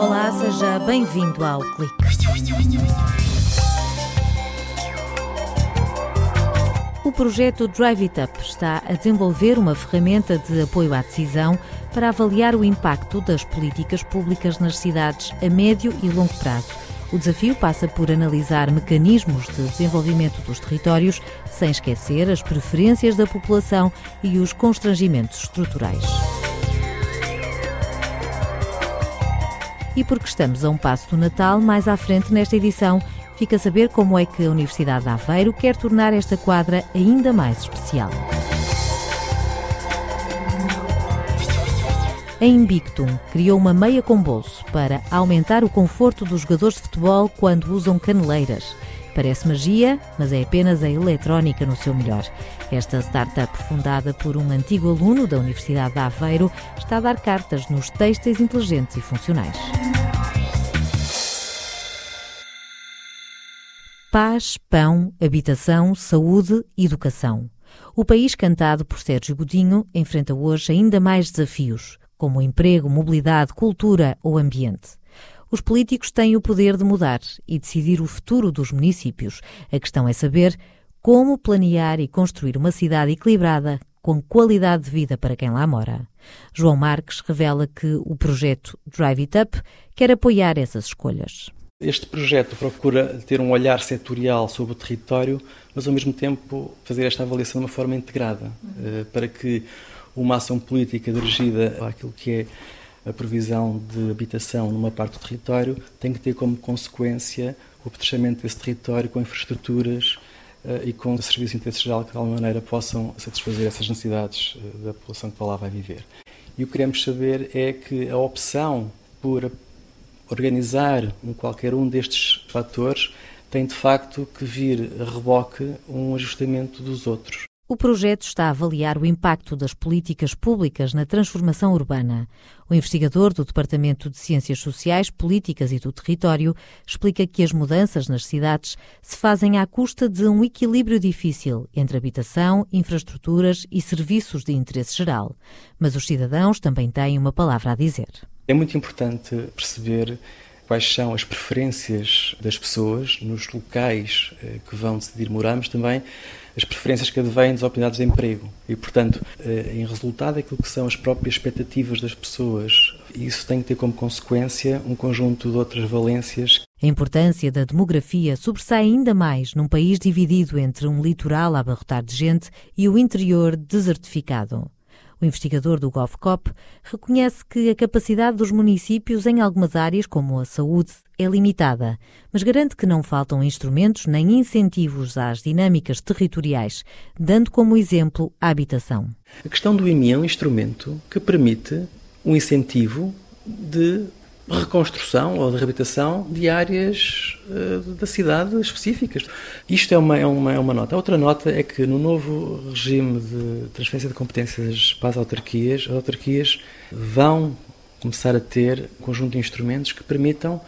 Olá, seja bem-vindo ao Clique. O projeto Drive It Up está a desenvolver uma ferramenta de apoio à decisão para avaliar o impacto das políticas públicas nas cidades a médio e longo prazo. O desafio passa por analisar mecanismos de desenvolvimento dos territórios, sem esquecer as preferências da população e os constrangimentos estruturais. E porque estamos a um passo do Natal, mais à frente nesta edição, fica a saber como é que a Universidade de Aveiro quer tornar esta quadra ainda mais especial. A Invictum criou uma meia com bolso para aumentar o conforto dos jogadores de futebol quando usam caneleiras. Parece magia, mas é apenas a eletrónica no seu melhor. Esta startup, fundada por um antigo aluno da Universidade de Aveiro, está a dar cartas nos têxteis inteligentes e funcionais. Paz, pão, habitação, saúde, educação. O país cantado por Sérgio Godinho enfrenta hoje ainda mais desafios, como emprego, mobilidade, cultura ou ambiente. Os políticos têm o poder de mudar e decidir o futuro dos municípios. A questão é saber como planear e construir uma cidade equilibrada com qualidade de vida para quem lá mora. João Marques revela que o projeto Drive It Up quer apoiar essas escolhas. Este projeto procura ter um olhar setorial sobre o território, mas ao mesmo tempo fazer esta avaliação de uma forma integrada, eh, para que uma ação política dirigida àquilo que é a previsão de habitação numa parte do território tem que ter como consequência o apetrechamento desse território com infraestruturas uh, e com serviços de interesse geral que de alguma maneira possam satisfazer essas necessidades uh, da população que para lá vai viver. E o que queremos saber é que a opção por organizar um, qualquer um destes fatores tem de facto que vir a reboque um ajustamento dos outros. O projeto está a avaliar o impacto das políticas públicas na transformação urbana. O investigador do Departamento de Ciências Sociais, Políticas e do Território explica que as mudanças nas cidades se fazem à custa de um equilíbrio difícil entre habitação, infraestruturas e serviços de interesse geral. Mas os cidadãos também têm uma palavra a dizer. É muito importante perceber quais são as preferências das pessoas nos locais eh, que vão decidir morar, mas também as preferências que advêm das oportunidades de emprego. E, portanto, eh, em resultado, aquilo que são as próprias expectativas das pessoas. Isso tem que ter como consequência um conjunto de outras valências. A importância da demografia sobressai ainda mais num país dividido entre um litoral a abarrotar de gente e o interior desertificado. O investigador do GovCop reconhece que a capacidade dos municípios em algumas áreas, como a saúde, é limitada, mas garante que não faltam instrumentos nem incentivos às dinâmicas territoriais, dando como exemplo a habitação. A questão do IMI é um instrumento que permite um incentivo de reconstrução ou de reabilitação de áreas uh, da cidade específicas. Isto é uma, é, uma, é uma nota. A outra nota é que no novo regime de transferência de competências para as autarquias, as autarquias vão começar a ter um conjunto de instrumentos que permitam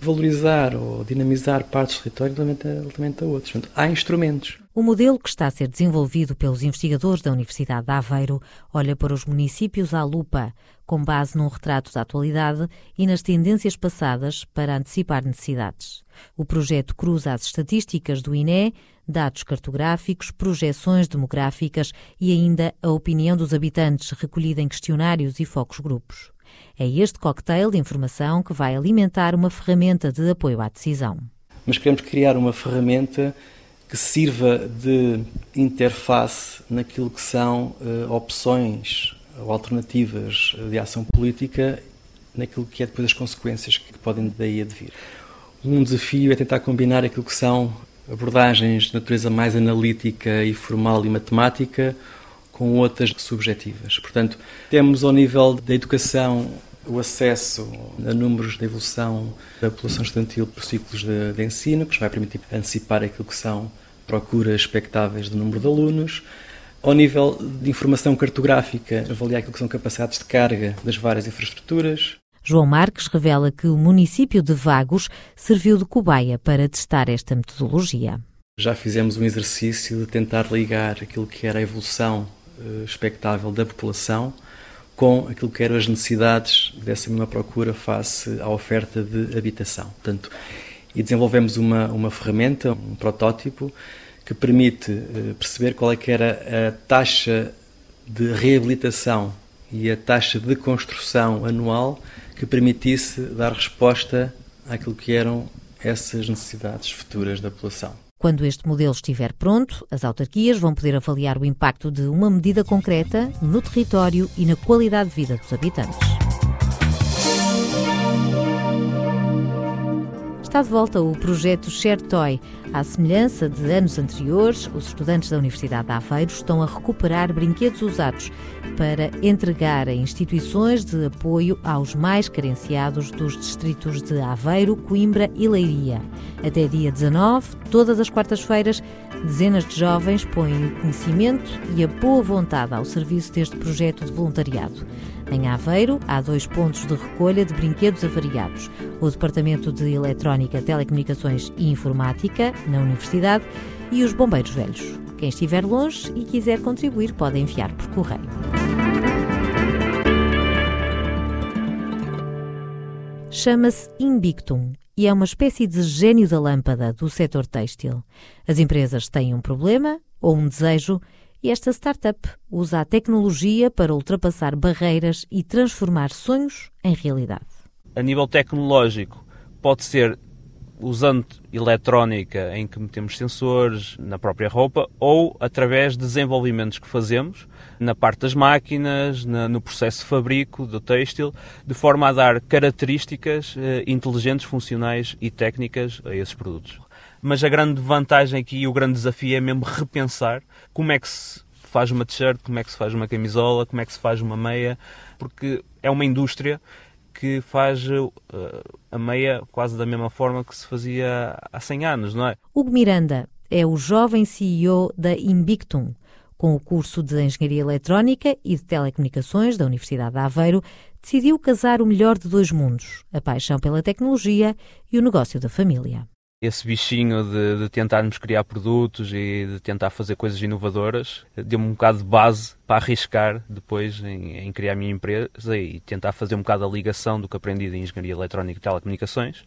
valorizar ou dinamizar partes do território relativamente a outros. Portanto, há instrumentos. O modelo que está a ser desenvolvido pelos investigadores da Universidade de Aveiro olha para os municípios à lupa, com base num retrato da atualidade e nas tendências passadas para antecipar necessidades. O projeto cruza as estatísticas do INE, dados cartográficos, projeções demográficas e ainda a opinião dos habitantes recolhida em questionários e focos grupos. É este cocktail de informação que vai alimentar uma ferramenta de apoio à decisão. Mas queremos criar uma ferramenta que sirva de interface naquilo que são uh, opções ou alternativas de ação política, naquilo que é depois as consequências que podem daí advir. Um desafio é tentar combinar aquilo que são abordagens de natureza mais analítica e formal e matemática com outras subjetivas. Portanto, temos ao nível da educação o acesso a números de evolução da população estudantil por ciclos de, de ensino, que nos vai permitir antecipar aquilo que são procuras expectáveis do número de alunos. Ao nível de informação cartográfica, avaliar aquilo que são capacidades de carga das várias infraestruturas. João Marques revela que o município de Vagos serviu de cobaia para testar esta metodologia. Já fizemos um exercício de tentar ligar aquilo que era a evolução expectável da população com aquilo que eram as necessidades dessa mesma procura face à oferta de habitação. Portanto, e desenvolvemos uma, uma ferramenta, um protótipo, que permite eh, perceber qual é que era a taxa de reabilitação e a taxa de construção anual que permitisse dar resposta àquilo que eram essas necessidades futuras da população. Quando este modelo estiver pronto, as autarquias vão poder avaliar o impacto de uma medida concreta no território e na qualidade de vida dos habitantes. Está de volta o projeto Share Toy. À semelhança de anos anteriores, os estudantes da Universidade de Aveiro estão a recuperar brinquedos usados para entregar a instituições de apoio aos mais carenciados dos distritos de Aveiro, Coimbra e Leiria. Até dia 19, todas as quartas-feiras, dezenas de jovens põem o conhecimento e a boa vontade ao serviço deste projeto de voluntariado. Em Aveiro, há dois pontos de recolha de brinquedos avariados: o Departamento de Eletrónica, Telecomunicações e Informática, na Universidade, e os Bombeiros Velhos. Quem estiver longe e quiser contribuir pode enviar por correio. Chama-se Invictum e é uma espécie de gênio da lâmpada do setor têxtil. As empresas têm um problema ou um desejo e esta startup usa a tecnologia para ultrapassar barreiras e transformar sonhos em realidade. A nível tecnológico, pode ser usando eletrónica em que metemos sensores na própria roupa ou através de desenvolvimentos que fazemos na parte das máquinas, na, no processo de fabrico do têxtil, de forma a dar características eh, inteligentes, funcionais e técnicas a esses produtos. Mas a grande vantagem aqui e o grande desafio é mesmo repensar como é que se faz uma t-shirt, como é que se faz uma camisola, como é que se faz uma meia, porque é uma indústria que faz uh, a meia quase da mesma forma que se fazia há 100 anos, não é? Hugo Miranda é o jovem CEO da Invictum. Com o curso de Engenharia Eletrónica e de Telecomunicações da Universidade de Aveiro, decidiu casar o melhor de dois mundos, a paixão pela tecnologia e o negócio da família esse bichinho de, de, tentarmos criar produtos e de tentar fazer coisas inovadoras deu-me um bocado de base para arriscar depois em, em, criar a minha empresa e tentar fazer um bocado a ligação do que aprendi de Engenharia Eletrónica e Telecomunicações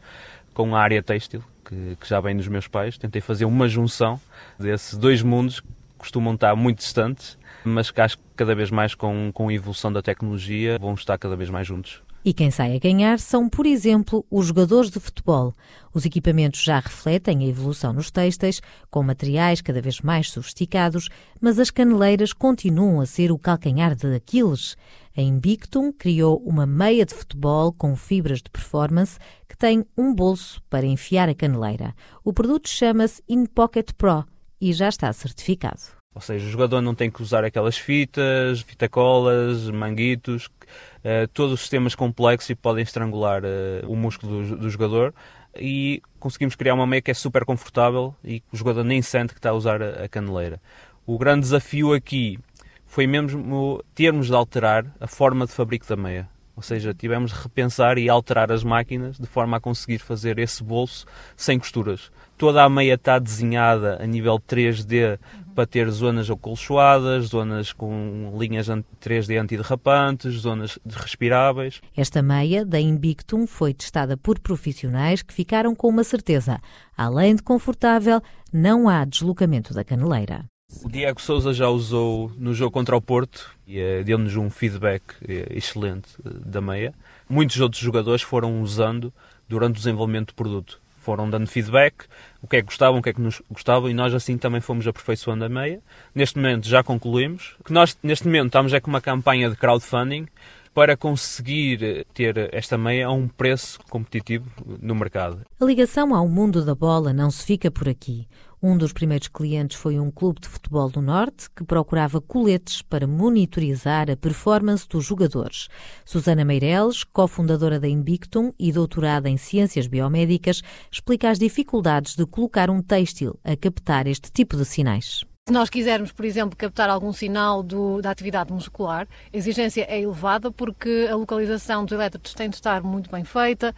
com a área têxtil, que, que já vem dos meus pais. Tentei fazer uma junção desses dois mundos que costumam estar muito distantes, mas que acho que cada vez mais com, com a evolução da tecnologia vão estar cada vez mais juntos. E quem sai a ganhar são, por exemplo, os jogadores de futebol. Os equipamentos já refletem a evolução nos têxteis, com materiais cada vez mais sofisticados, mas as caneleiras continuam a ser o calcanhar de Aquiles. A Invictum criou uma meia de futebol com fibras de performance que tem um bolso para enfiar a caneleira. O produto chama-se InPocket Pro e já está certificado. Ou seja, o jogador não tem que usar aquelas fitas, fitacolas, manguitos, uh, todos os sistemas complexos e podem estrangular uh, o músculo do, do, jogador. E conseguimos criar uma meia que é super confortável e que o jogador nem sente que está a usar a, a caneleira. O grande desafio aqui foi mesmo termos de alterar a forma de fabrico da meia. Ou seja, tivemos de repensar e alterar as máquinas de forma a conseguir fazer esse bolso sem costuras. Toda a meia está desenhada a nível 3D para ter zonas acolchoadas, zonas com linhas 3D antiderrapantes, zonas respiráveis. Esta meia da Invictum foi testada por profissionais que ficaram com uma certeza. Além de confortável, não há deslocamento da caneleira. O Diego Souza já usou no jogo contra o Porto e uh, deu-nos um feedback uh, excelente uh, da meia. Muitos outros jogadores foram usando durante o desenvolvimento do produto foram dando feedback, o que é que gostavam, o que é que nos gostavam, e nós assim também fomos aperfeiçoando a meia. Neste momento já concluímos, que nós neste momento estamos é com uma campanha de crowdfunding para conseguir ter esta meia a um preço competitivo no mercado. A ligação ao mundo da bola não se fica por aqui. Um dos primeiros clientes foi um clube de futebol do Norte que procurava coletes para monitorizar a performance dos jogadores. Susana Meireles, cofundadora da Invictum e doutorada em Ciências Biomédicas, explica as dificuldades de colocar um têxtil a captar este tipo de sinais. Se nós quisermos, por exemplo, captar algum sinal do, da atividade muscular, a exigência é elevada porque a localização dos elétrodos tem de estar muito bem feita.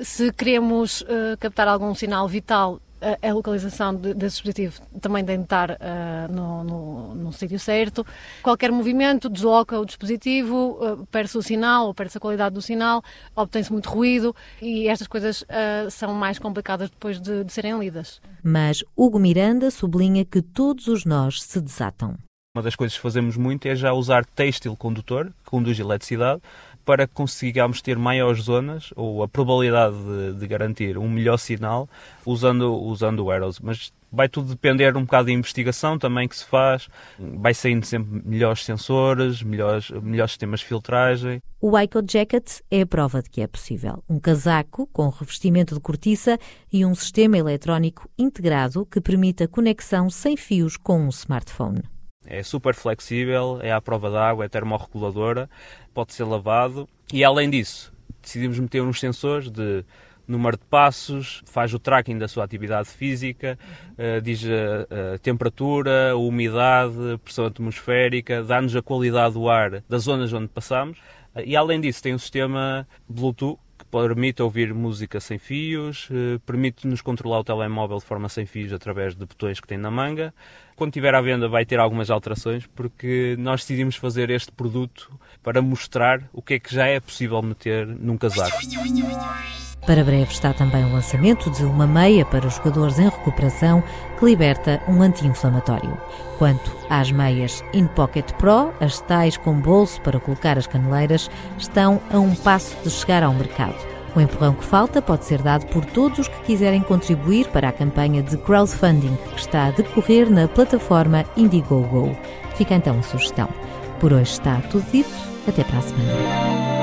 Se queremos uh, captar algum sinal vital, a, a localização de, desse dispositivo também tem de estar uh, no, no, no sítio certo. Qualquer movimento desloca o dispositivo, uh, perde-se o sinal ou perde-se a qualidade do sinal, obtém-se muito ruído e estas coisas uh, são mais complicadas depois de, de serem lidas. Mas Hugo Miranda sublinha que todos os nós se desatam. Uma das coisas que fazemos muito é já usar têxtil condutor, que conduz eletricidade, para consigamos ter maiores zonas ou a probabilidade de, de, garantir um melhor sinal usando, usando o Arrows. Mas vai tudo depender um bocado da investigação também que se faz. Vai saindo sempre melhores sensores, melhores, melhores sistemas de filtragem. O Ico Jacket é a prova de que é possível. Um casaco com revestimento de cortiça e um sistema eletrónico integrado que permite a conexão sem fios com um smartphone. É super flexível, é à prova d'água, é termorreguladora, pode ser lavado e além disso decidimos meter uns sensores de número de passos, faz o tracking da sua atividade física, uh, diz a, a, temperatura, a umidade, a pressão atmosférica, dá-nos a qualidade do ar das zonas onde passamos. E além disso, tem um sistema Bluetooth permite ouvir música sem fios, uh, permite-nos controlar o telemóvel de forma sem fios através de botões que tem na manga quando tiver à venda vai ter algumas alterações porque nós decidimos fazer este produto para mostrar o que é que já é possível meter num casaco. Para breve está também o lançamento de uma meia para os jogadores em recuperação que liberta um anti-inflamatório. Quanto às meias In Pocket Pro, as tais com bolso para colocar as caneleiras, estão a um passo de chegar ao mercado. O empurrão que falta pode ser dado por todos os que quiserem contribuir para a campanha de crowdfunding que está a decorrer na plataforma Indiegogo. Fica então a sugestão. Por hoje está tudo dito. Até para a semana.